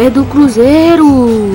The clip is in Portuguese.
É do Cruzeiro.